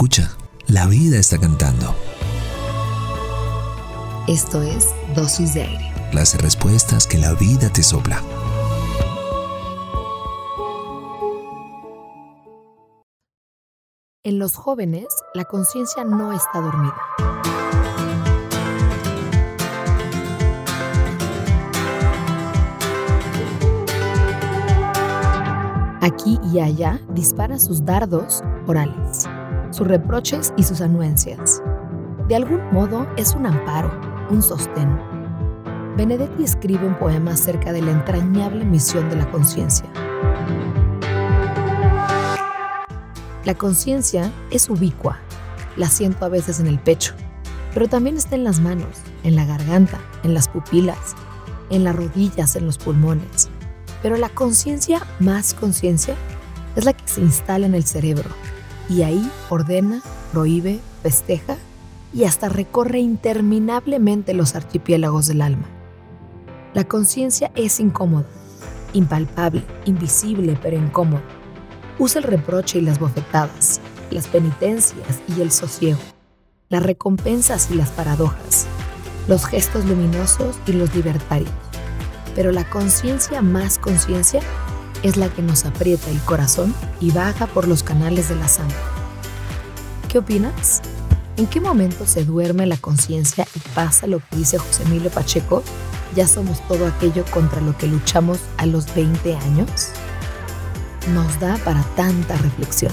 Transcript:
Escucha, la vida está cantando. Esto es Dosis de Aire. Las respuestas que la vida te sopla. En los jóvenes, la conciencia no está dormida. Aquí y allá dispara sus dardos orales, sus reproches y sus anuencias. De algún modo es un amparo, un sostén. Benedetti escribe un poema acerca de la entrañable misión de la conciencia. La conciencia es ubicua, la siento a veces en el pecho, pero también está en las manos, en la garganta, en las pupilas, en las rodillas, en los pulmones. Pero la conciencia más conciencia es la que se instala en el cerebro y ahí ordena, prohíbe, festeja y hasta recorre interminablemente los archipiélagos del alma. La conciencia es incómoda, impalpable, invisible, pero incómoda. Usa el reproche y las bofetadas, las penitencias y el sosiego, las recompensas y las paradojas, los gestos luminosos y los libertarios. Pero la conciencia más conciencia es la que nos aprieta el corazón y baja por los canales de la sangre. ¿Qué opinas? ¿En qué momento se duerme la conciencia y pasa lo que dice José Emilio Pacheco? ¿Ya somos todo aquello contra lo que luchamos a los 20 años? Nos da para tanta reflexión.